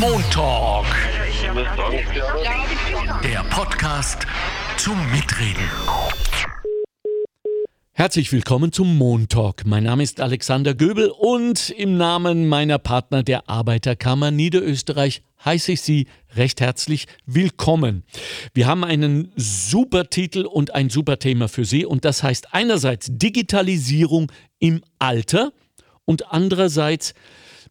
Montalk. Der Podcast zum Mitreden. Herzlich willkommen zum Montalk. Mein Name ist Alexander Göbel und im Namen meiner Partner der Arbeiterkammer Niederösterreich heiße ich Sie recht herzlich willkommen. Wir haben einen super Titel und ein super Thema für Sie und das heißt einerseits Digitalisierung im Alter und andererseits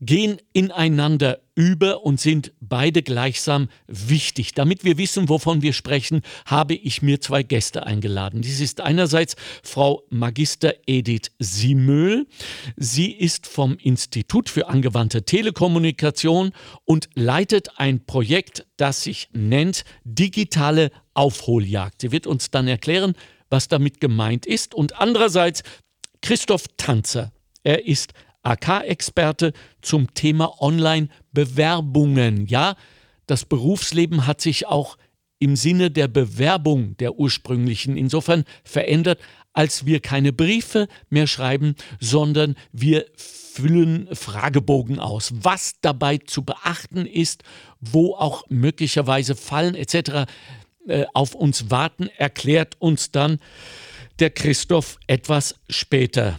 gehen ineinander über und sind beide gleichsam wichtig. Damit wir wissen, wovon wir sprechen, habe ich mir zwei Gäste eingeladen. Dies ist einerseits Frau Magister Edith Siemöhl. Sie ist vom Institut für angewandte Telekommunikation und leitet ein Projekt, das sich nennt Digitale Aufholjagd. Sie wird uns dann erklären, was damit gemeint ist. Und andererseits Christoph Tanzer. Er ist AK-Experte zum Thema Online-Bewerbungen. Ja, das Berufsleben hat sich auch im Sinne der Bewerbung der ursprünglichen insofern verändert, als wir keine Briefe mehr schreiben, sondern wir füllen Fragebogen aus. Was dabei zu beachten ist, wo auch möglicherweise Fallen etc. Äh, auf uns warten, erklärt uns dann der Christoph etwas später.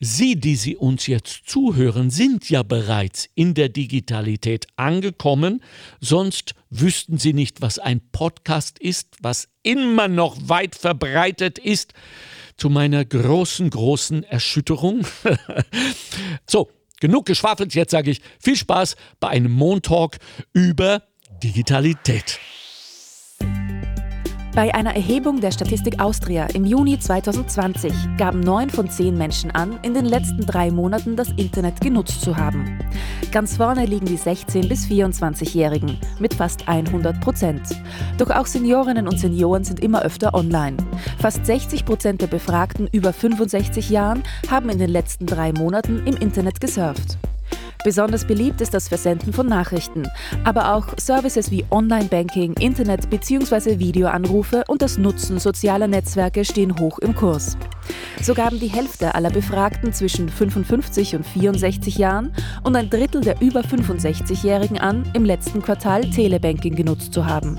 Sie, die Sie uns jetzt zuhören, sind ja bereits in der Digitalität angekommen, sonst wüssten Sie nicht, was ein Podcast ist, was immer noch weit verbreitet ist, zu meiner großen, großen Erschütterung. so, genug geschwafelt, jetzt sage ich viel Spaß bei einem Montalk über Digitalität. Bei einer Erhebung der Statistik Austria im Juni 2020 gaben neun von zehn Menschen an, in den letzten drei Monaten das Internet genutzt zu haben. Ganz vorne liegen die 16- bis 24-Jährigen mit fast 100 Prozent. Doch auch Seniorinnen und Senioren sind immer öfter online. Fast 60 Prozent der Befragten über 65 Jahren haben in den letzten drei Monaten im Internet gesurft. Besonders beliebt ist das Versenden von Nachrichten, aber auch Services wie Online-Banking, Internet- bzw. Videoanrufe und das Nutzen sozialer Netzwerke stehen hoch im Kurs. So gaben die Hälfte aller Befragten zwischen 55 und 64 Jahren und ein Drittel der über 65-Jährigen an, im letzten Quartal Telebanking genutzt zu haben.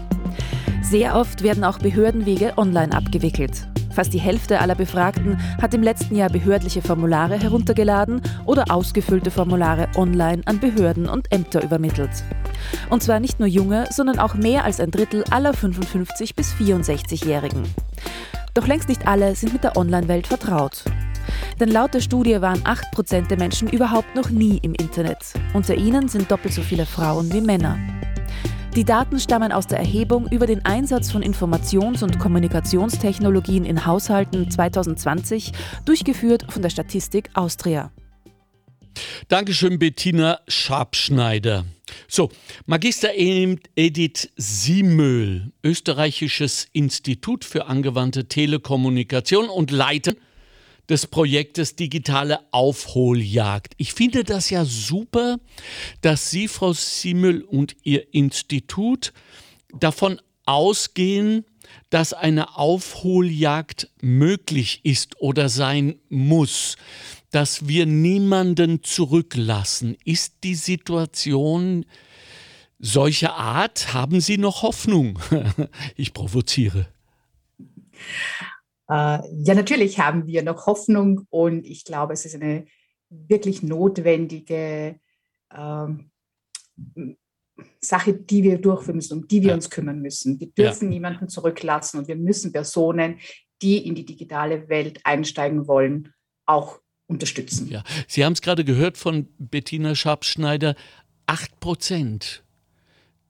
Sehr oft werden auch Behördenwege online abgewickelt. Fast die Hälfte aller Befragten hat im letzten Jahr behördliche Formulare heruntergeladen oder ausgefüllte Formulare online an Behörden und Ämter übermittelt. Und zwar nicht nur junge, sondern auch mehr als ein Drittel aller 55 bis 64-Jährigen. Doch längst nicht alle sind mit der Online-Welt vertraut. Denn laut der Studie waren 8% der Menschen überhaupt noch nie im Internet. Unter ihnen sind doppelt so viele Frauen wie Männer. Die Daten stammen aus der Erhebung über den Einsatz von Informations- und Kommunikationstechnologien in Haushalten 2020, durchgeführt von der Statistik Austria. Dankeschön, Bettina Schabschneider. So, Magister Edith Siemöhl, Österreichisches Institut für angewandte Telekommunikation und Leiter des Projektes Digitale Aufholjagd. Ich finde das ja super, dass Sie, Frau Simmel und Ihr Institut davon ausgehen, dass eine Aufholjagd möglich ist oder sein muss, dass wir niemanden zurücklassen. Ist die Situation solcher Art? Haben Sie noch Hoffnung? ich provoziere. Äh, ja, natürlich haben wir noch Hoffnung und ich glaube, es ist eine wirklich notwendige ähm, Sache, die wir durchführen müssen, um die wir ja. uns kümmern müssen. Wir dürfen ja. niemanden zurücklassen und wir müssen Personen, die in die digitale Welt einsteigen wollen, auch unterstützen. Ja. Sie haben es gerade gehört von Bettina Schabschneider. Acht Prozent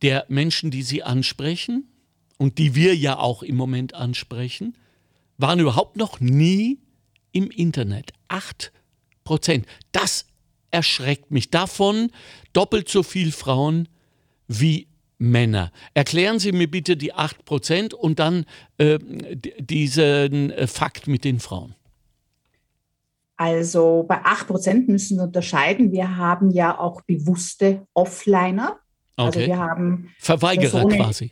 der Menschen, die Sie ansprechen und die wir ja auch im Moment ansprechen, waren überhaupt noch nie im Internet. Acht Prozent. Das erschreckt mich. Davon doppelt so viel Frauen wie Männer. Erklären Sie mir bitte die 8% und dann äh, diesen äh, Fakt mit den Frauen. Also bei 8% müssen wir unterscheiden. Wir haben ja auch bewusste Offliner. Also okay. wir haben Verweigerer Personen, quasi.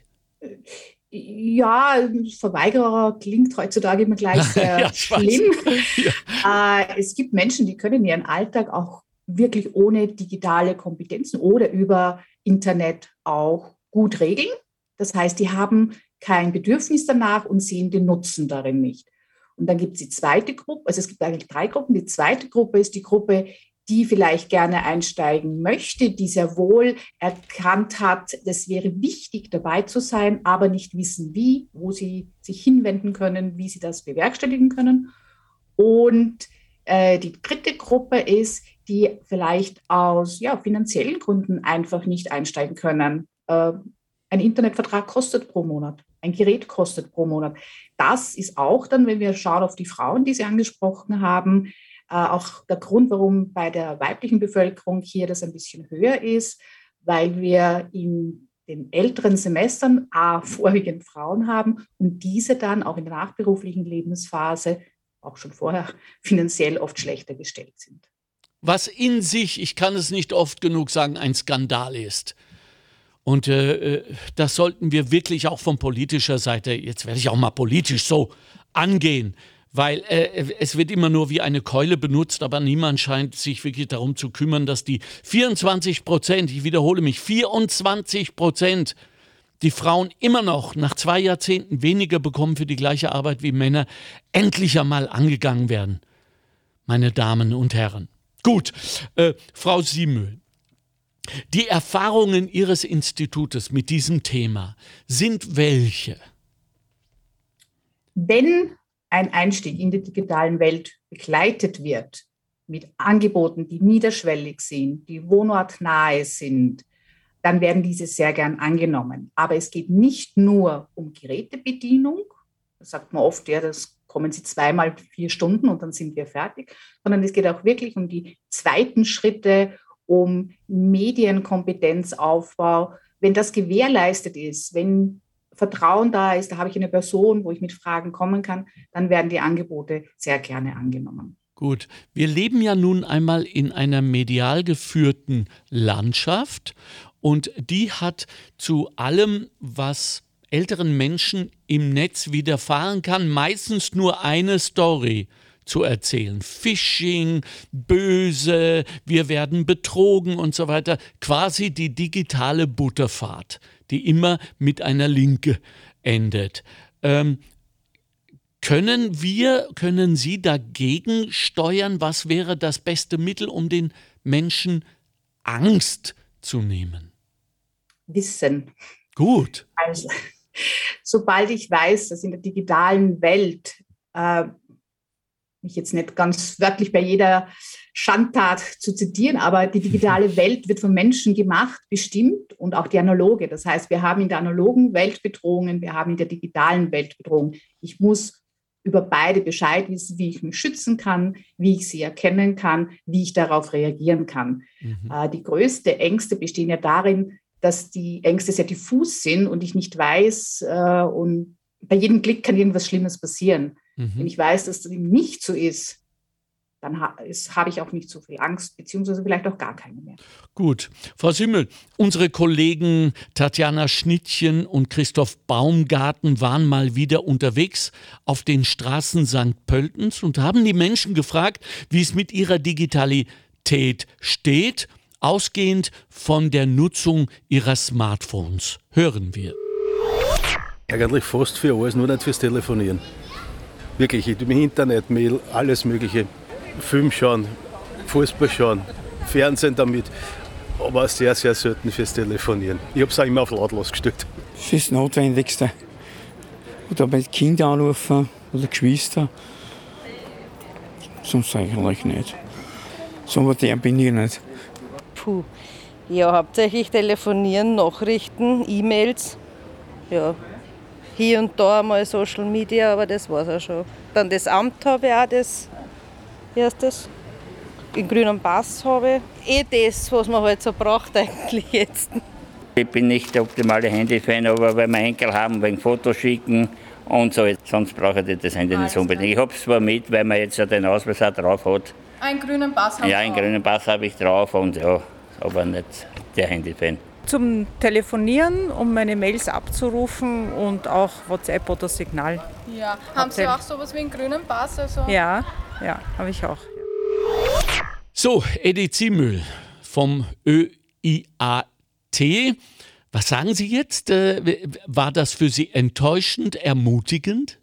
Ja, Verweigerer klingt heutzutage immer gleich sehr Ja, schlimm. Ja. Äh, es gibt Menschen, die können ihren Alltag auch wirklich ohne digitale Kompetenzen oder über Internet auch gut regeln. Das heißt, die haben kein Bedürfnis danach und sehen den Nutzen darin nicht. Und dann gibt es die zweite Gruppe, also es gibt eigentlich drei Gruppen. Die zweite Gruppe ist die Gruppe, die vielleicht gerne einsteigen möchte, die sehr wohl erkannt hat, es wäre wichtig dabei zu sein, aber nicht wissen wie, wo sie sich hinwenden können, wie sie das bewerkstelligen können. Und äh, die dritte Gruppe ist, die vielleicht aus ja, finanziellen Gründen einfach nicht einsteigen können. Äh, ein Internetvertrag kostet pro Monat, ein Gerät kostet pro Monat. Das ist auch dann, wenn wir schauen auf die Frauen, die Sie angesprochen haben, auch der Grund, warum bei der weiblichen Bevölkerung hier das ein bisschen höher ist, weil wir in den älteren Semestern A, vorwiegend Frauen haben und diese dann auch in der nachberuflichen Lebensphase, auch schon vorher, finanziell oft schlechter gestellt sind. Was in sich, ich kann es nicht oft genug sagen, ein Skandal ist. Und äh, das sollten wir wirklich auch von politischer Seite, jetzt werde ich auch mal politisch so angehen, weil äh, es wird immer nur wie eine Keule benutzt, aber niemand scheint sich wirklich darum zu kümmern, dass die 24 Prozent, ich wiederhole mich, 24 Prozent, die Frauen immer noch nach zwei Jahrzehnten weniger bekommen für die gleiche Arbeit wie Männer, endlich einmal angegangen werden. Meine Damen und Herren. Gut, äh, Frau Siemühl, die Erfahrungen Ihres Institutes mit diesem Thema sind welche? Wenn ein Einstieg in die digitalen Welt begleitet wird mit Angeboten, die niederschwellig sind, die wohnortnahe sind, dann werden diese sehr gern angenommen. Aber es geht nicht nur um Gerätebedienung, das sagt man oft, ja, das kommen Sie zweimal vier Stunden und dann sind wir fertig, sondern es geht auch wirklich um die zweiten Schritte, um Medienkompetenzaufbau. Wenn das gewährleistet ist, wenn Vertrauen da ist, da habe ich eine Person, wo ich mit Fragen kommen kann, dann werden die Angebote sehr gerne angenommen. Gut, wir leben ja nun einmal in einer medial geführten Landschaft und die hat zu allem, was älteren Menschen im Netz widerfahren kann, meistens nur eine Story zu erzählen. Phishing, böse, wir werden betrogen und so weiter. Quasi die digitale Butterfahrt, die immer mit einer Linke endet. Ähm, können wir, können Sie dagegen steuern? Was wäre das beste Mittel, um den Menschen Angst zu nehmen? Wissen. Gut. Also, sobald ich weiß, dass in der digitalen Welt äh, mich jetzt nicht ganz wörtlich bei jeder Schandtat zu zitieren, aber die digitale Welt wird von Menschen gemacht, bestimmt und auch die analoge. Das heißt, wir haben in der analogen Welt Bedrohungen, wir haben in der digitalen Welt Bedrohungen. Ich muss über beide Bescheid wissen, wie ich mich schützen kann, wie ich sie erkennen kann, wie ich darauf reagieren kann. Mhm. Äh, die größte Ängste bestehen ja darin, dass die Ängste sehr diffus sind und ich nicht weiß äh, und bei jedem Klick kann irgendwas Schlimmes passieren. Mhm. Wenn ich weiß, dass das eben nicht so ist, dann ha habe ich auch nicht so viel Angst, beziehungsweise vielleicht auch gar keine mehr. Gut. Frau Simmel, unsere Kollegen Tatjana Schnittchen und Christoph Baumgarten waren mal wieder unterwegs auf den Straßen St. Pöltens und haben die Menschen gefragt, wie es mit ihrer Digitalität steht, ausgehend von der Nutzung ihrer Smartphones. Hören wir. Eigentlich fast für alles, nur nicht fürs Telefonieren. Wirklich, im Internet, Mail, alles Mögliche. Film schauen, Fußball schauen, Fernsehen damit, aber sehr, sehr selten fürs Telefonieren. Ich habe es auch immer auf lautlos gestellt. Fürs Notwendigste. Oder bei Kindern anrufen oder Geschwister. Sonst eigentlich nicht. So modern bin ich nicht. Puh. Ja, hauptsächlich telefonieren, Nachrichten, E-Mails. Ja, hier und da mal Social Media, aber das war's auch schon. Dann das Amt habe ich auch, das erstes. Den grünen Pass habe ich. Eh das, was man halt so braucht eigentlich jetzt. Ich bin nicht der optimale Handy-Fan, aber weil wir Enkel haben, wegen Fotos schicken und so, sonst brauche ich das Handy nicht unbedingt. Ich habe es zwar mit, weil man jetzt ja den Ausweis auch drauf hat. Einen grünen Pass haben Ja, einen grünen Pass habe ich drauf und ja, aber nicht der Handy-Fan. Zum Telefonieren, um meine Mails abzurufen und auch WhatsApp oder Signal. Ja, haben Sie auch sowas wie einen grünen Pass? Also? Ja, ja, habe ich auch. So, Eddie Ziemühl vom ÖIAT. Was sagen Sie jetzt? Äh, war das für Sie enttäuschend, ermutigend?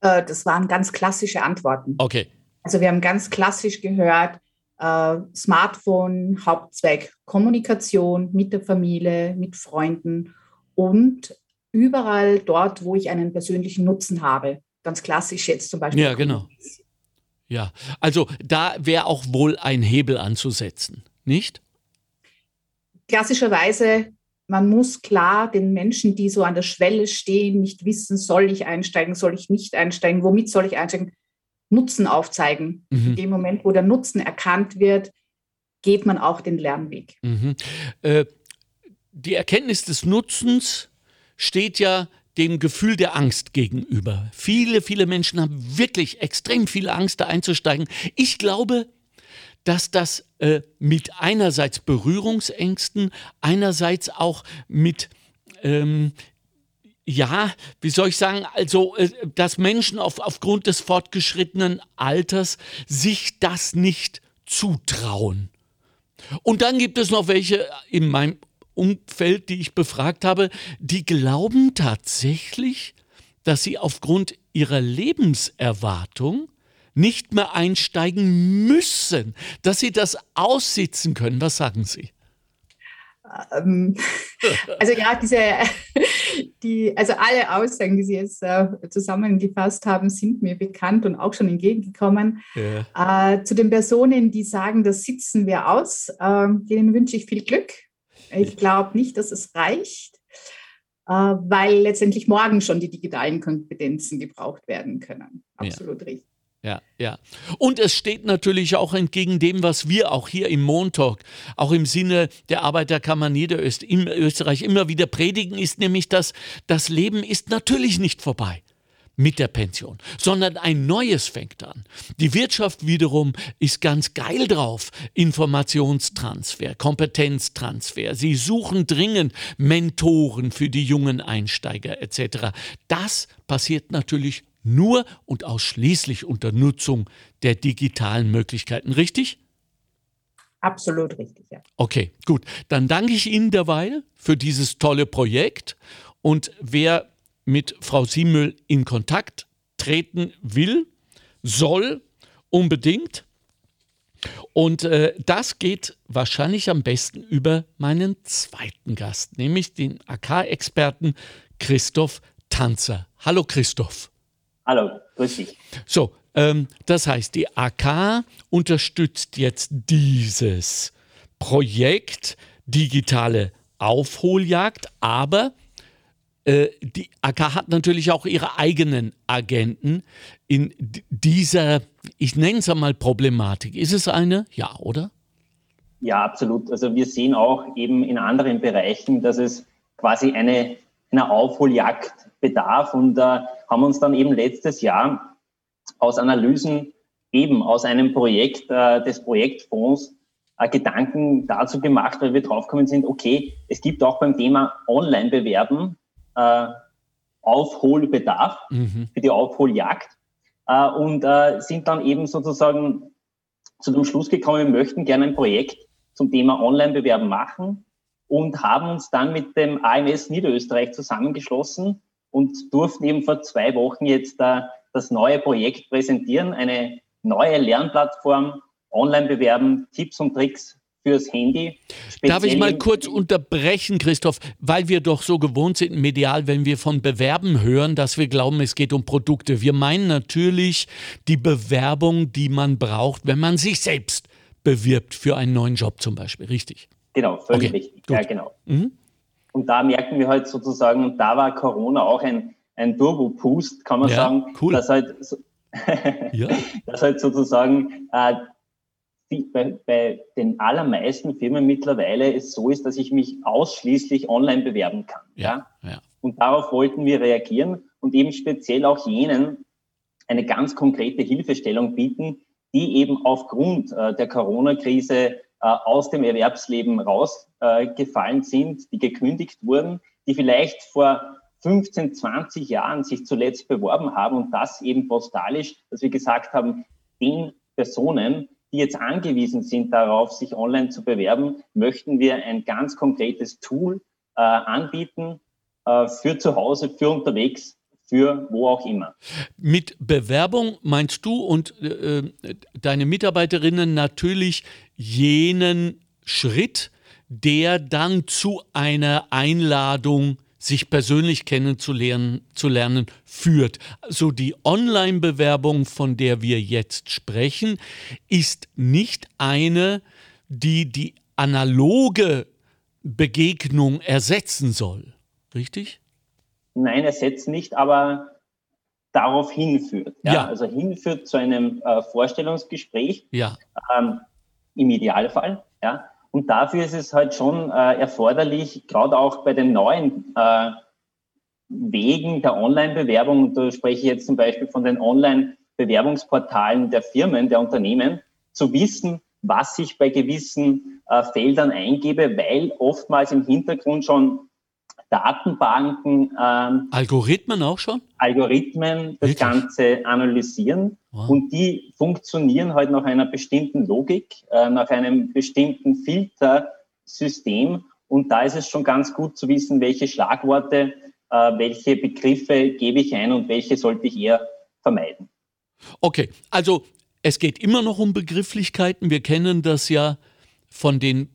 Äh, das waren ganz klassische Antworten. Okay. Also wir haben ganz klassisch gehört, äh, Smartphone, Hauptzweck Kommunikation mit der Familie, mit Freunden und überall dort, wo ich einen persönlichen Nutzen habe. Ganz klassisch jetzt zum Beispiel. Ja, genau. Ja, also da wäre auch wohl ein Hebel anzusetzen, nicht? Klassischerweise, man muss klar den Menschen, die so an der Schwelle stehen, nicht wissen, soll ich einsteigen, soll ich nicht einsteigen, womit soll ich einsteigen, Nutzen aufzeigen. Mhm. In dem Moment, wo der Nutzen erkannt wird, geht man auch den Lernweg. Mhm. Äh, die Erkenntnis des Nutzens steht ja dem Gefühl der Angst gegenüber. Viele, viele Menschen haben wirklich extrem viel Angst, da einzusteigen. Ich glaube, dass das äh, mit einerseits Berührungsängsten, einerseits auch mit ähm, ja, wie soll ich sagen, also, äh, dass Menschen auf, aufgrund des fortgeschrittenen Alters sich das nicht zutrauen. Und dann gibt es noch welche in meinem Umfeld, die ich befragt habe, die glauben tatsächlich, dass sie aufgrund ihrer Lebenserwartung nicht mehr einsteigen müssen, dass sie das aussitzen können. Was sagen Sie? Ähm, also ja, diese, die, also alle Aussagen, die Sie jetzt äh, zusammengefasst haben, sind mir bekannt und auch schon entgegengekommen. Ja. Äh, zu den Personen, die sagen, das sitzen wir aus, äh, denen wünsche ich viel Glück. Ich glaube nicht, dass es reicht, äh, weil letztendlich morgen schon die digitalen Kompetenzen gebraucht werden können. Absolut ja. richtig. Ja, ja. Und es steht natürlich auch entgegen dem, was wir auch hier im Montalk, auch im Sinne der Arbeiterkammer Niederösterreich immer wieder predigen, ist nämlich, dass das Leben ist natürlich nicht vorbei mit der Pension, sondern ein neues fängt an. Die Wirtschaft wiederum ist ganz geil drauf. Informationstransfer, Kompetenztransfer. Sie suchen dringend Mentoren für die jungen Einsteiger etc. Das passiert natürlich nur und ausschließlich unter Nutzung der digitalen Möglichkeiten, richtig? Absolut richtig, ja. Okay, gut. Dann danke ich Ihnen derweil für dieses tolle Projekt. Und wer mit Frau Siemüll in Kontakt treten will, soll unbedingt. Und äh, das geht wahrscheinlich am besten über meinen zweiten Gast, nämlich den AK-Experten Christoph Tanzer. Hallo Christoph. Hallo, grüß dich. So, ähm, das heißt, die AK unterstützt jetzt dieses Projekt digitale Aufholjagd, aber die AK hat natürlich auch ihre eigenen Agenten in dieser, ich nenne es einmal Problematik. Ist es eine? Ja, oder? Ja, absolut. Also wir sehen auch eben in anderen Bereichen, dass es quasi eine, eine Aufholjagd bedarf und äh, haben uns dann eben letztes Jahr aus Analysen eben aus einem Projekt äh, des Projektfonds äh, Gedanken dazu gemacht, weil wir draufgekommen sind, okay, es gibt auch beim Thema Online-Bewerben äh, Aufholbedarf mhm. für die Aufholjagd äh, und äh, sind dann eben sozusagen zu dem Schluss gekommen, wir möchten gerne ein Projekt zum Thema Online-Bewerben machen und haben uns dann mit dem AMS Niederösterreich zusammengeschlossen und durften eben vor zwei Wochen jetzt äh, das neue Projekt präsentieren, eine neue Lernplattform, online bewerben, Tipps und Tricks fürs Handy. Darf ich mal kurz unterbrechen, Christoph, weil wir doch so gewohnt sind medial, wenn wir von Bewerben hören, dass wir glauben, es geht um Produkte. Wir meinen natürlich die Bewerbung, die man braucht, wenn man sich selbst bewirbt für einen neuen Job zum Beispiel, richtig? Genau, völlig okay, richtig. Gut. Ja, genau. Mhm. Und da merken wir halt sozusagen, und da war Corona auch ein, ein Turbo-Boost, kann man ja, sagen, cool. dass, halt, ja. dass halt sozusagen äh, bei, bei den allermeisten Firmen mittlerweile es so ist, dass ich mich ausschließlich online bewerben kann. Ja, ja? Und darauf wollten wir reagieren und eben speziell auch jenen eine ganz konkrete Hilfestellung bieten, die eben aufgrund äh, der Corona-Krise äh, aus dem Erwerbsleben rausgefallen äh, sind, die gekündigt wurden, die vielleicht vor 15, 20 Jahren sich zuletzt beworben haben und das eben postalisch, dass wir gesagt haben, den Personen, die jetzt angewiesen sind darauf, sich online zu bewerben, möchten wir ein ganz konkretes Tool äh, anbieten äh, für zu Hause, für unterwegs, für wo auch immer. Mit Bewerbung meinst du und äh, deine Mitarbeiterinnen natürlich jenen Schritt, der dann zu einer Einladung sich persönlich kennenzulernen zu lernen, führt. Also die Online-Bewerbung, von der wir jetzt sprechen, ist nicht eine, die die analoge Begegnung ersetzen soll. Richtig? Nein, ersetzt nicht, aber darauf hinführt. Ja? ja. Also hinführt zu einem äh, Vorstellungsgespräch. Ja. Ähm, Im Idealfall. Ja. Und dafür ist es halt schon äh, erforderlich, gerade auch bei den neuen äh, Wegen der Online-Bewerbung, und da spreche ich jetzt zum Beispiel von den Online-Bewerbungsportalen der Firmen, der Unternehmen, zu wissen, was ich bei gewissen äh, Feldern eingebe, weil oftmals im Hintergrund schon Datenbanken. Ähm, Algorithmen auch schon? Algorithmen das Wirklich? Ganze analysieren wow. und die funktionieren halt nach einer bestimmten Logik, äh, nach einem bestimmten Filtersystem und da ist es schon ganz gut zu wissen, welche Schlagworte, äh, welche Begriffe gebe ich ein und welche sollte ich eher vermeiden. Okay, also es geht immer noch um Begrifflichkeiten. Wir kennen das ja von den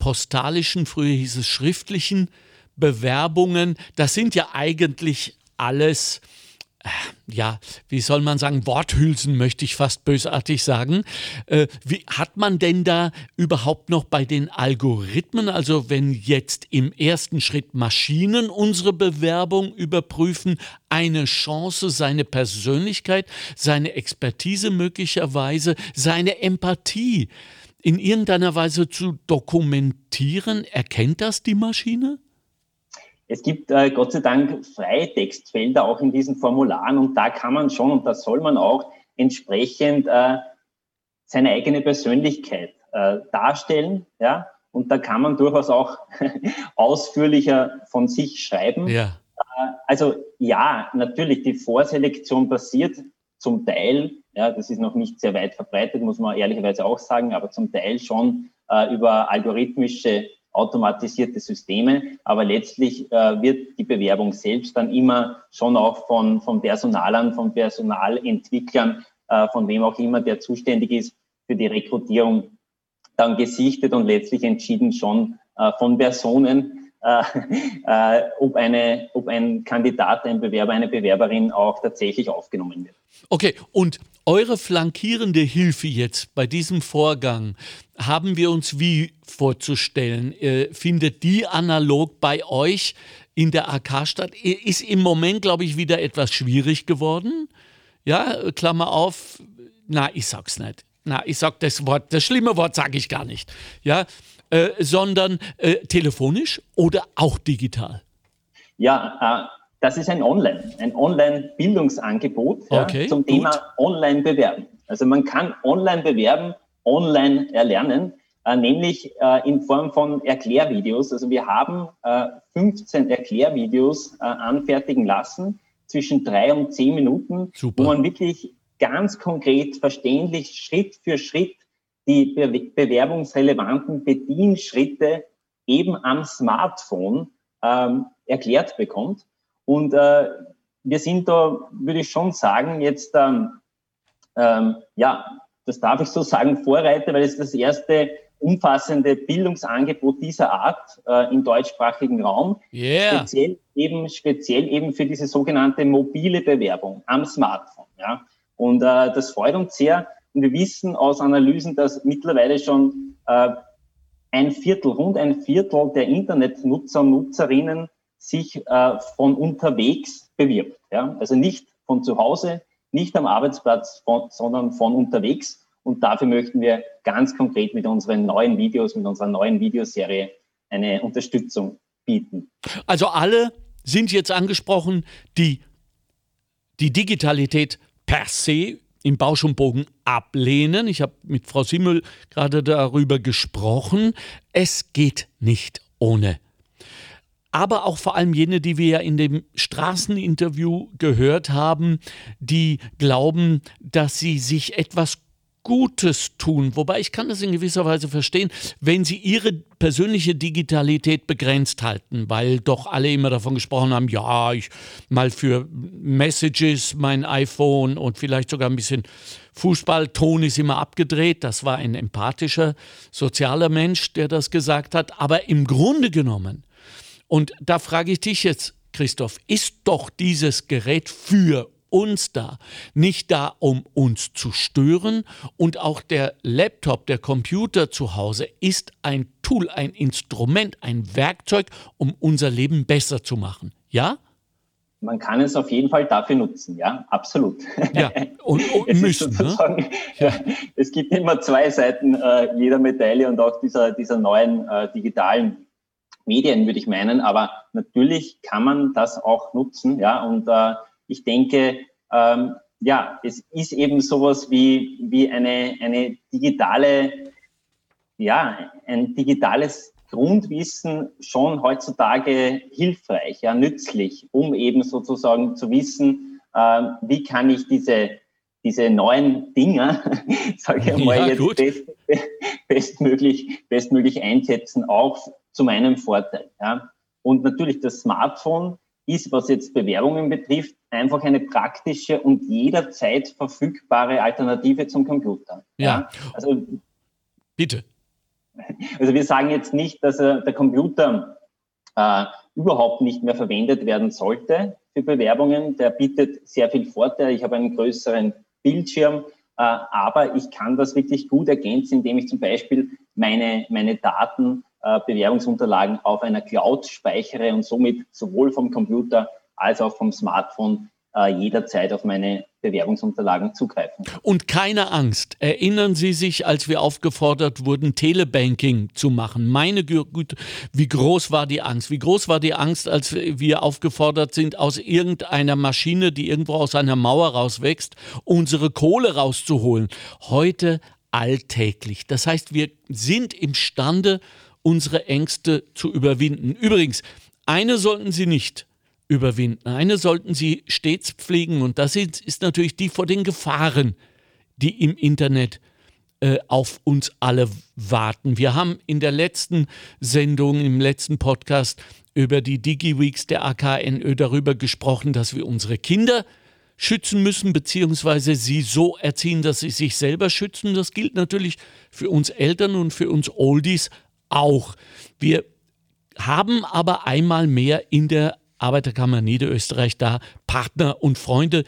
postalischen, früher hieß es schriftlichen Bewerbungen, das sind ja eigentlich alles äh, ja, wie soll man sagen, Worthülsen möchte ich fast bösartig sagen. Äh, wie hat man denn da überhaupt noch bei den Algorithmen, also wenn jetzt im ersten Schritt Maschinen unsere Bewerbung überprüfen, eine Chance, seine Persönlichkeit, seine Expertise möglicherweise, seine Empathie in irgendeiner Weise zu dokumentieren? Erkennt das die Maschine? Es gibt äh, Gott sei Dank Freitextfelder auch in diesen Formularen und da kann man schon und da soll man auch entsprechend äh, seine eigene Persönlichkeit äh, darstellen, ja, und da kann man durchaus auch ausführlicher von sich schreiben. Ja. Äh, also ja, natürlich, die Vorselektion passiert zum Teil, ja, das ist noch nicht sehr weit verbreitet, muss man ehrlicherweise auch sagen, aber zum Teil schon äh, über algorithmische automatisierte Systeme, aber letztlich äh, wird die Bewerbung selbst dann immer schon auch von, von Personalern, von Personalentwicklern, äh, von wem auch immer, der zuständig ist für die Rekrutierung, dann gesichtet und letztlich entschieden schon äh, von Personen, äh, äh, ob, eine, ob ein Kandidat, ein Bewerber, eine Bewerberin auch tatsächlich aufgenommen wird. Okay, und eure flankierende Hilfe jetzt bei diesem Vorgang haben wir uns wie vorzustellen? Äh, findet die analog bei euch in der AK statt? Ist im Moment, glaube ich, wieder etwas schwierig geworden. Ja, Klammer auf. Na, ich sag's nicht. Na, ich sag das Wort, das schlimme Wort sage ich gar nicht. Ja, äh, sondern äh, telefonisch oder auch digital? Ja, äh, das ist ein Online, ein Online-Bildungsangebot okay, ja, zum gut. Thema Online-Bewerben. Also man kann online bewerben, online erlernen, äh, nämlich äh, in Form von Erklärvideos. Also wir haben 15 Erklärvideos anfertigen lassen, zwischen drei und zehn Minuten, Super. wo man wirklich ganz konkret, verständlich, Schritt für Schritt die be bewerbungsrelevanten Bedienschritte eben am Smartphone ähm, erklärt bekommt. Und äh, wir sind da, würde ich schon sagen, jetzt, ähm, ähm, ja, das darf ich so sagen, Vorreiter, weil es das erste umfassende Bildungsangebot dieser Art äh, im deutschsprachigen Raum. Yeah. Speziell eben, speziell eben für diese sogenannte mobile Bewerbung am Smartphone. Ja. Und äh, das freut uns sehr. Und wir wissen aus Analysen, dass mittlerweile schon äh, ein Viertel, rund ein Viertel der Internetnutzer und Nutzerinnen sich äh, von unterwegs bewirbt. Ja? Also nicht von zu Hause, nicht am Arbeitsplatz, von, sondern von unterwegs. Und dafür möchten wir ganz konkret mit unseren neuen Videos, mit unserer neuen Videoserie eine Unterstützung bieten. Also alle sind jetzt angesprochen, die die Digitalität per se im Bausch und Bogen ablehnen. Ich habe mit Frau Simmel gerade darüber gesprochen. Es geht nicht ohne. Aber auch vor allem jene, die wir ja in dem Straßeninterview gehört haben, die glauben, dass sie sich etwas Gutes tun. Wobei ich kann das in gewisser Weise verstehen, wenn sie ihre persönliche Digitalität begrenzt halten, weil doch alle immer davon gesprochen haben, ja, ich mal für Messages mein iPhone und vielleicht sogar ein bisschen Fußballton ist immer abgedreht. Das war ein empathischer, sozialer Mensch, der das gesagt hat. Aber im Grunde genommen, und da frage ich dich jetzt, Christoph, ist doch dieses Gerät für uns da, nicht da, um uns zu stören. Und auch der Laptop, der Computer zu Hause ist ein Tool, ein Instrument, ein Werkzeug, um unser Leben besser zu machen. Ja? Man kann es auf jeden Fall dafür nutzen, ja, absolut. Ja, und, und müssen. Ne? Ja. Es gibt immer zwei Seiten äh, jeder Medaille und auch dieser, dieser neuen äh, digitalen Medien, würde ich meinen. Aber natürlich kann man das auch nutzen, ja, und äh, ich denke, ähm, ja, es ist eben sowas wie, wie eine, eine digitale, ja, ein digitales Grundwissen schon heutzutage hilfreich, ja, nützlich, um eben sozusagen zu wissen, äh, wie kann ich diese, diese neuen Dinger, sage ich mal, ja, jetzt best, bestmöglich, bestmöglich einsetzen, auch zu meinem Vorteil. Ja. Und natürlich das Smartphone ist, was jetzt Bewerbungen betrifft, einfach eine praktische und jederzeit verfügbare Alternative zum Computer. Ja. ja? Also, Bitte. Also wir sagen jetzt nicht, dass äh, der Computer äh, überhaupt nicht mehr verwendet werden sollte für Bewerbungen. Der bietet sehr viel Vorteile. Ich habe einen größeren Bildschirm, äh, aber ich kann das wirklich gut ergänzen, indem ich zum Beispiel meine, meine Daten Bewerbungsunterlagen auf einer Cloud speichere und somit sowohl vom Computer als auch vom Smartphone äh, jederzeit auf meine Bewerbungsunterlagen zugreifen. Und keine Angst. Erinnern Sie sich, als wir aufgefordert wurden, Telebanking zu machen? Meine Güte, wie groß war die Angst? Wie groß war die Angst, als wir aufgefordert sind, aus irgendeiner Maschine, die irgendwo aus einer Mauer rauswächst, unsere Kohle rauszuholen? Heute alltäglich. Das heißt, wir sind imstande, unsere Ängste zu überwinden. Übrigens, eine sollten Sie nicht überwinden. Eine sollten Sie stets pflegen und das ist, natürlich die vor den Gefahren, die im Internet äh, auf uns alle warten. Wir haben in der letzten Sendung, im letzten Podcast über die DigiWeeks der AKNÖ darüber gesprochen, dass wir unsere Kinder schützen müssen, beziehungsweise sie so erziehen, dass sie sich selber schützen. Das gilt natürlich für uns Eltern und für uns Oldies auch. Wir haben aber einmal mehr in der Arbeiterkammer Niederösterreich da Partner und Freunde,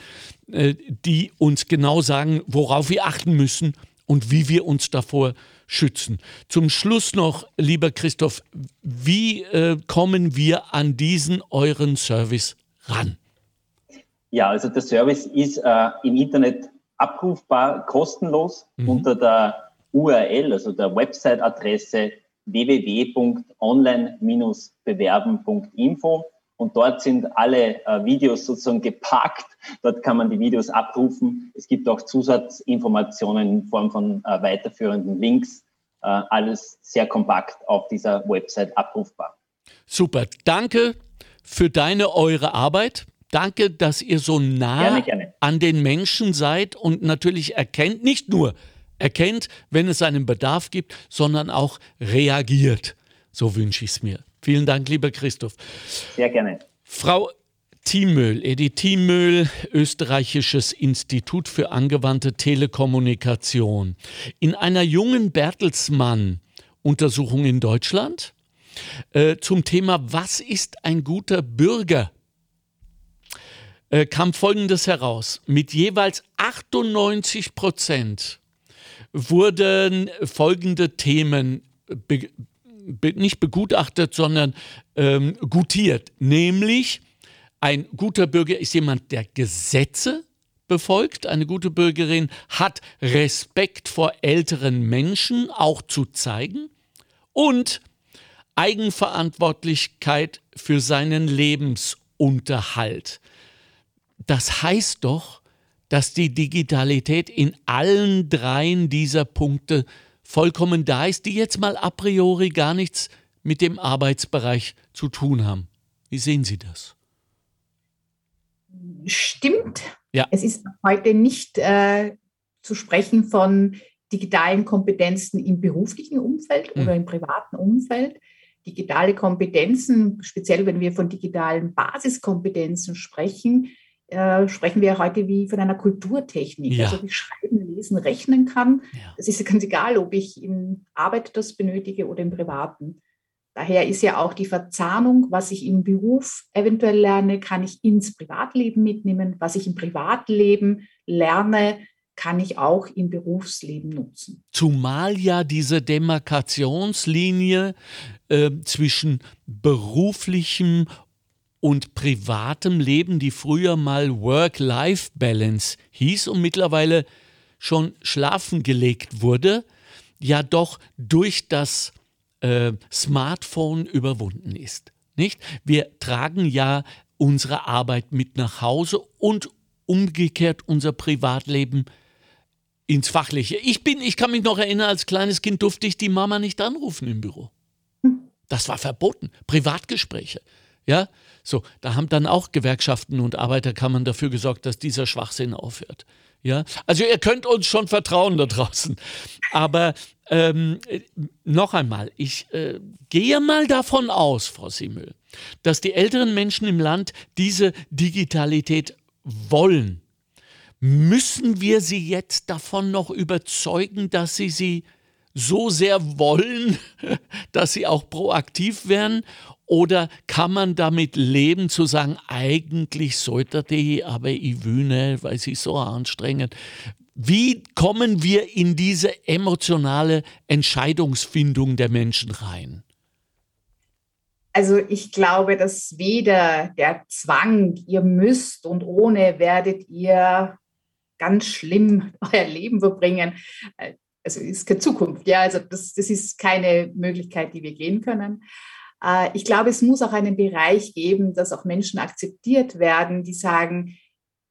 äh, die uns genau sagen, worauf wir achten müssen und wie wir uns davor schützen. Zum Schluss noch, lieber Christoph, wie äh, kommen wir an diesen euren Service ran? Ja, also der Service ist äh, im Internet abrufbar, kostenlos mhm. unter der URL, also der Website-Adresse www.online-bewerben.info und dort sind alle äh, Videos sozusagen geparkt. Dort kann man die Videos abrufen. Es gibt auch Zusatzinformationen in Form von äh, weiterführenden Links. Äh, alles sehr kompakt auf dieser Website abrufbar. Super. Danke für deine, eure Arbeit. Danke, dass ihr so nah gerne, gerne. an den Menschen seid und natürlich erkennt, nicht nur erkennt, wenn es einen Bedarf gibt, sondern auch reagiert. So wünsche ich es mir. Vielen Dank, lieber Christoph. Sehr gerne. Frau Thiemöhl, Edith Thiemöhl, Österreichisches Institut für angewandte Telekommunikation. In einer jungen Bertelsmann-Untersuchung in Deutschland äh, zum Thema Was ist ein guter Bürger? Äh, kam Folgendes heraus. Mit jeweils 98 Prozent wurden folgende Themen be, be, nicht begutachtet, sondern ähm, gutiert. Nämlich, ein guter Bürger ist jemand, der Gesetze befolgt, eine gute Bürgerin hat Respekt vor älteren Menschen auch zu zeigen und Eigenverantwortlichkeit für seinen Lebensunterhalt. Das heißt doch, dass die Digitalität in allen dreien dieser Punkte vollkommen da ist, die jetzt mal a priori gar nichts mit dem Arbeitsbereich zu tun haben. Wie sehen Sie das? Stimmt. Ja. Es ist heute nicht äh, zu sprechen von digitalen Kompetenzen im beruflichen Umfeld mhm. oder im privaten Umfeld. Digitale Kompetenzen, speziell wenn wir von digitalen Basiskompetenzen sprechen, äh, sprechen wir heute wie von einer Kulturtechnik. Ja. Also wie schreiben, lesen, rechnen kann. Ja. Das ist ganz egal, ob ich in Arbeit das benötige oder im Privaten. Daher ist ja auch die Verzahnung, was ich im Beruf eventuell lerne, kann ich ins Privatleben mitnehmen. Was ich im Privatleben lerne, kann ich auch im Berufsleben nutzen. Zumal ja diese Demarkationslinie äh, zwischen beruflichem und privatem Leben, die früher mal Work-Life-Balance hieß und mittlerweile schon schlafen gelegt wurde, ja doch durch das äh, Smartphone überwunden ist. Nicht? Wir tragen ja unsere Arbeit mit nach Hause und umgekehrt unser Privatleben ins Fachliche. Ich bin, ich kann mich noch erinnern, als kleines Kind durfte ich die Mama nicht anrufen im Büro. Das war verboten. Privatgespräche. Ja, so, da haben dann auch Gewerkschaften und Arbeiterkammern dafür gesorgt, dass dieser Schwachsinn aufhört. Ja, also ihr könnt uns schon vertrauen da draußen. Aber ähm, noch einmal, ich äh, gehe mal davon aus, Frau Simmel, dass die älteren Menschen im Land diese Digitalität wollen. Müssen wir sie jetzt davon noch überzeugen, dass sie sie so sehr wollen, dass sie auch proaktiv werden? Oder kann man damit leben, zu sagen, eigentlich sollte die, aber ich nicht, weil sie so anstrengend. Wie kommen wir in diese emotionale Entscheidungsfindung der Menschen rein? Also ich glaube, dass weder der Zwang, ihr müsst und ohne werdet ihr ganz schlimm euer Leben verbringen. Also ist keine Zukunft. Ja, also das, das ist keine Möglichkeit, die wir gehen können. Äh, ich glaube, es muss auch einen Bereich geben, dass auch Menschen akzeptiert werden, die sagen,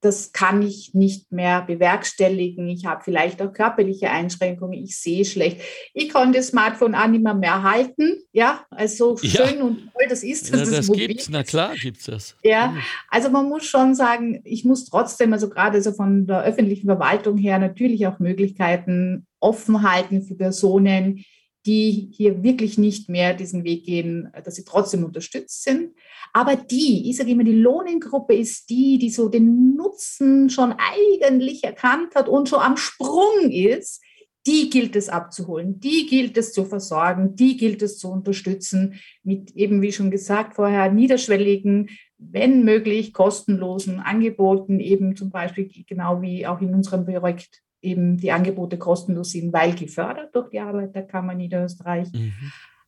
das kann ich nicht mehr bewerkstelligen. Ich habe vielleicht auch körperliche Einschränkungen. Ich sehe schlecht. Ich kann das Smartphone auch nicht mehr, mehr halten. Ja, also ja. schön und toll das ist. Ja, das, das gibt's. Na klar, gibt es das. Ja, also man muss schon sagen, ich muss trotzdem, also gerade so von der öffentlichen Verwaltung her, natürlich auch Möglichkeiten offen halten für Personen, die hier wirklich nicht mehr diesen Weg gehen, dass sie trotzdem unterstützt sind. Aber die, ich sage immer, die Lohnengruppe ist die, die so den Nutzen schon eigentlich erkannt hat und schon am Sprung ist, die gilt es abzuholen, die gilt es zu versorgen, die gilt es zu unterstützen mit eben, wie schon gesagt vorher, niederschwelligen, wenn möglich kostenlosen Angeboten, eben zum Beispiel genau wie auch in unserem Projekt eben die Angebote kostenlos sind, weil gefördert durch die Arbeiterkammer Niederösterreich. Mhm.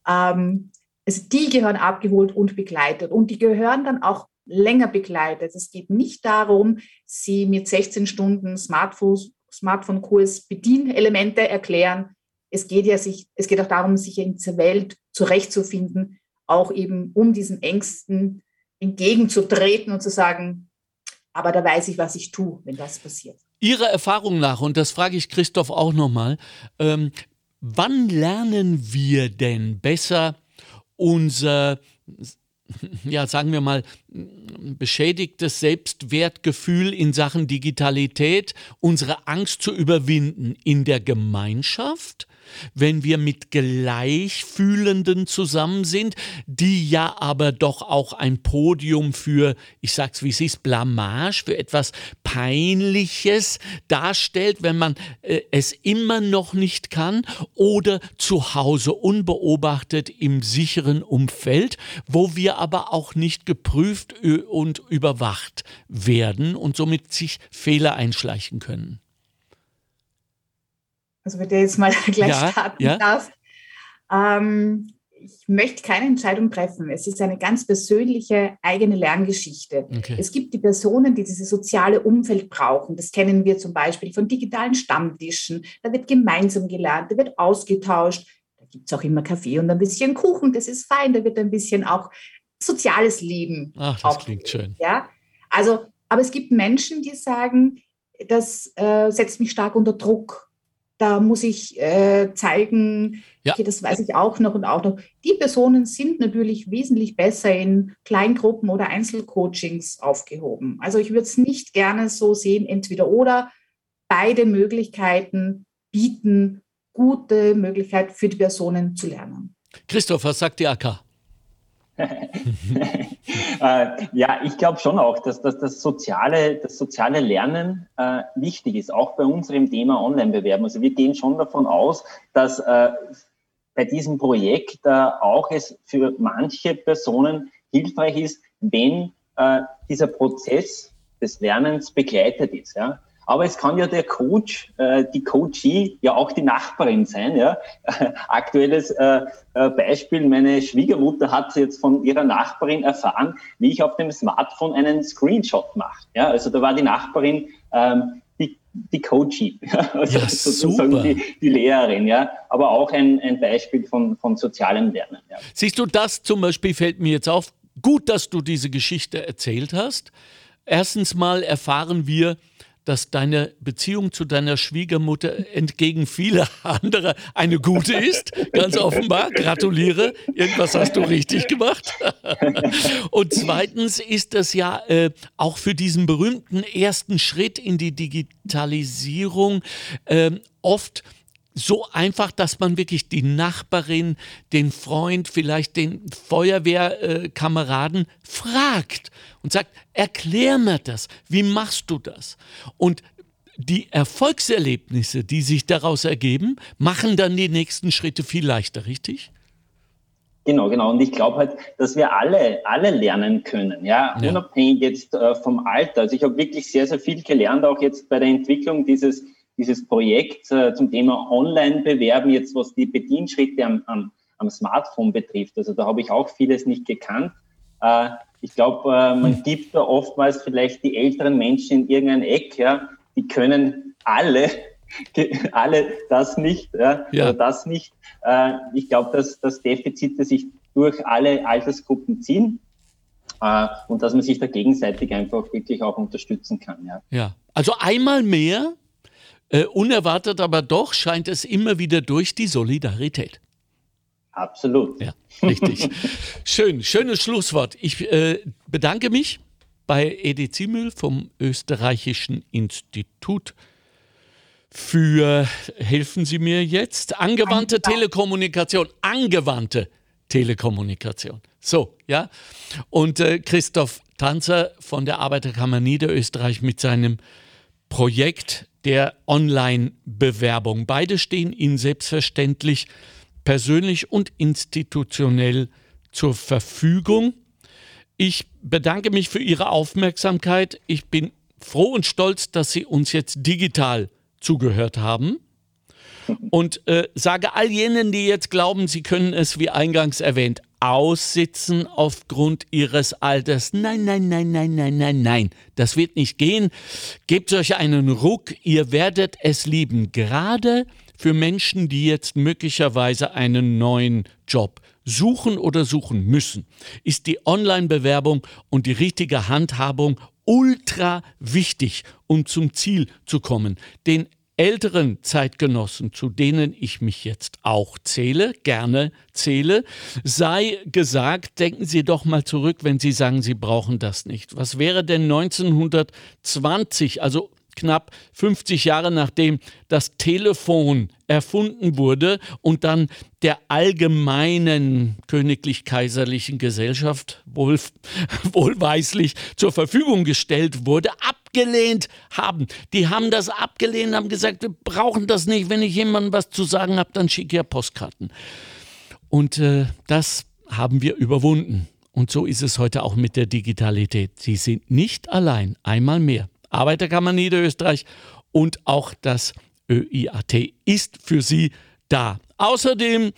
Ähm, also die gehören abgeholt und begleitet und die gehören dann auch länger begleitet. Es geht nicht darum, sie mit 16 Stunden Smartphone-Kurs Bedienelemente erklären. Es geht ja sich, es geht auch darum, sich in dieser Welt zurechtzufinden, auch eben um diesen Ängsten entgegenzutreten und zu sagen, aber da weiß ich, was ich tue, wenn das passiert. Ihrer Erfahrung nach, und das frage ich Christoph auch nochmal, ähm, wann lernen wir denn besser unser, ja, sagen wir mal, beschädigtes Selbstwertgefühl in Sachen Digitalität, unsere Angst zu überwinden in der Gemeinschaft? Wenn wir mit Gleichfühlenden zusammen sind, die ja aber doch auch ein Podium für, ich sag's wie es ist, Blamage, für etwas Peinliches darstellt, wenn man äh, es immer noch nicht kann oder zu Hause unbeobachtet im sicheren Umfeld, wo wir aber auch nicht geprüft und überwacht werden und somit sich Fehler einschleichen können also wenn der jetzt mal gleich ja, starten ja. darf. Ähm, ich möchte keine Entscheidung treffen. Es ist eine ganz persönliche eigene Lerngeschichte. Okay. Es gibt die Personen, die dieses soziale Umfeld brauchen. Das kennen wir zum Beispiel von digitalen Stammtischen. Da wird gemeinsam gelernt, da wird ausgetauscht. Da gibt es auch immer Kaffee und ein bisschen Kuchen. Das ist fein. Da wird ein bisschen auch soziales Leben. Ach, das klingt schön. Ja, also, aber es gibt Menschen, die sagen, das äh, setzt mich stark unter Druck da muss ich äh, zeigen, ja. okay, das weiß ich auch noch und auch noch. Die Personen sind natürlich wesentlich besser in Kleingruppen oder Einzelcoachings aufgehoben. Also ich würde es nicht gerne so sehen, entweder oder. Beide Möglichkeiten bieten gute Möglichkeit für die Personen zu lernen. Christoph, was sagt die AK? äh, ja, ich glaube schon auch, dass, dass das, soziale, das soziale Lernen äh, wichtig ist, auch bei unserem Thema Online-Bewerben. Also wir gehen schon davon aus, dass äh, bei diesem Projekt äh, auch es für manche Personen hilfreich ist, wenn äh, dieser Prozess des Lernens begleitet ist. Ja? Aber es kann ja der Coach, äh, die Coachie ja auch die Nachbarin sein. Ja? Aktuelles äh, äh, Beispiel, meine Schwiegermutter hat jetzt von ihrer Nachbarin erfahren, wie ich auf dem Smartphone einen Screenshot mache. Ja? Also da war die Nachbarin ähm, die, die Coachie, also ja, sozusagen die, die, Lehrerin, ja, aber auch ein, ein Beispiel von, von sozialem Lernen. Ja. Siehst du, das zum Beispiel fällt mir jetzt auf. Gut, dass du diese Geschichte erzählt hast. Erstens mal erfahren wir, dass deine Beziehung zu deiner Schwiegermutter entgegen vieler anderer eine gute ist. Ganz offenbar. Gratuliere. Irgendwas hast du richtig gemacht. Und zweitens ist das ja äh, auch für diesen berühmten ersten Schritt in die Digitalisierung äh, oft so einfach, dass man wirklich die Nachbarin, den Freund, vielleicht den Feuerwehrkameraden äh, fragt und sagt, erklär mir das, wie machst du das? Und die Erfolgserlebnisse, die sich daraus ergeben, machen dann die nächsten Schritte viel leichter, richtig? Genau, genau. Und ich glaube halt, dass wir alle, alle lernen können, ja, ja. unabhängig jetzt äh, vom Alter. Also ich habe wirklich sehr, sehr viel gelernt, auch jetzt bei der Entwicklung dieses dieses Projekt äh, zum Thema Online-Bewerben, jetzt was die Bedienschritte am, am, am Smartphone betrifft. Also da habe ich auch vieles nicht gekannt. Äh, ich glaube, äh, man hm. gibt da oftmals vielleicht die älteren Menschen in irgendein Eck, ja, die können alle alle das nicht, ja, ja. das nicht. Äh, ich glaube, dass, dass Defizite sich durch alle Altersgruppen ziehen äh, und dass man sich da gegenseitig einfach wirklich auch unterstützen kann. Ja, ja. also einmal mehr äh, unerwartet aber doch scheint es immer wieder durch die Solidarität. Absolut. Ja, richtig. Schön, schönes Schlusswort. Ich äh, bedanke mich bei Edi Ziemel vom Österreichischen Institut für, helfen Sie mir jetzt, angewandte Telekommunikation, angewandte Telekommunikation. So, ja. Und äh, Christoph Tanzer von der Arbeiterkammer Niederösterreich mit seinem Projekt der Online-Bewerbung. Beide stehen Ihnen selbstverständlich persönlich und institutionell zur Verfügung. Ich bedanke mich für Ihre Aufmerksamkeit. Ich bin froh und stolz, dass Sie uns jetzt digital zugehört haben. Und äh, sage all jenen, die jetzt glauben, sie können es, wie eingangs erwähnt, aussitzen aufgrund ihres Alters. Nein, nein, nein, nein, nein, nein, nein. Das wird nicht gehen. Gebt euch einen Ruck, ihr werdet es lieben. Gerade für Menschen, die jetzt möglicherweise einen neuen Job suchen oder suchen müssen, ist die Online-Bewerbung und die richtige Handhabung ultra wichtig, um zum Ziel zu kommen. Den älteren Zeitgenossen, zu denen ich mich jetzt auch zähle, gerne zähle, sei gesagt, denken Sie doch mal zurück, wenn Sie sagen, Sie brauchen das nicht. Was wäre denn 1920, also knapp 50 Jahre nachdem das Telefon erfunden wurde und dann der allgemeinen königlich-kaiserlichen Gesellschaft wohl, wohlweislich zur Verfügung gestellt wurde, abgelehnt haben. Die haben das abgelehnt, haben gesagt, wir brauchen das nicht. Wenn ich jemandem was zu sagen habe, dann schicke ich ja Postkarten. Und äh, das haben wir überwunden. Und so ist es heute auch mit der Digitalität. Sie sind nicht allein, einmal mehr. Arbeiterkammer Niederösterreich und auch das ÖIAT ist für Sie da. Außerdem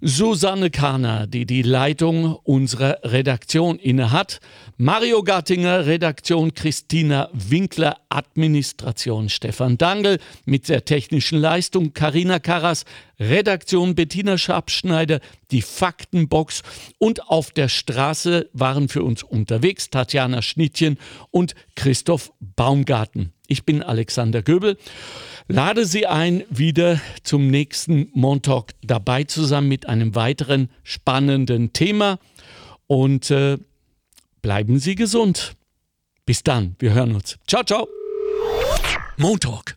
Susanne Kahner, die die Leitung unserer Redaktion innehat. Mario Gattinger, Redaktion. Christina Winkler, Administration. Stefan Dangel mit der technischen Leistung. Karina Karras, Redaktion Bettina Schabschneider, die Faktenbox und auf der Straße waren für uns unterwegs Tatjana Schnittchen und Christoph Baumgarten. Ich bin Alexander Göbel. Lade Sie ein, wieder zum nächsten Montalk dabei zu sein mit einem weiteren spannenden Thema. Und äh, bleiben Sie gesund. Bis dann, wir hören uns. Ciao, ciao. Montalk,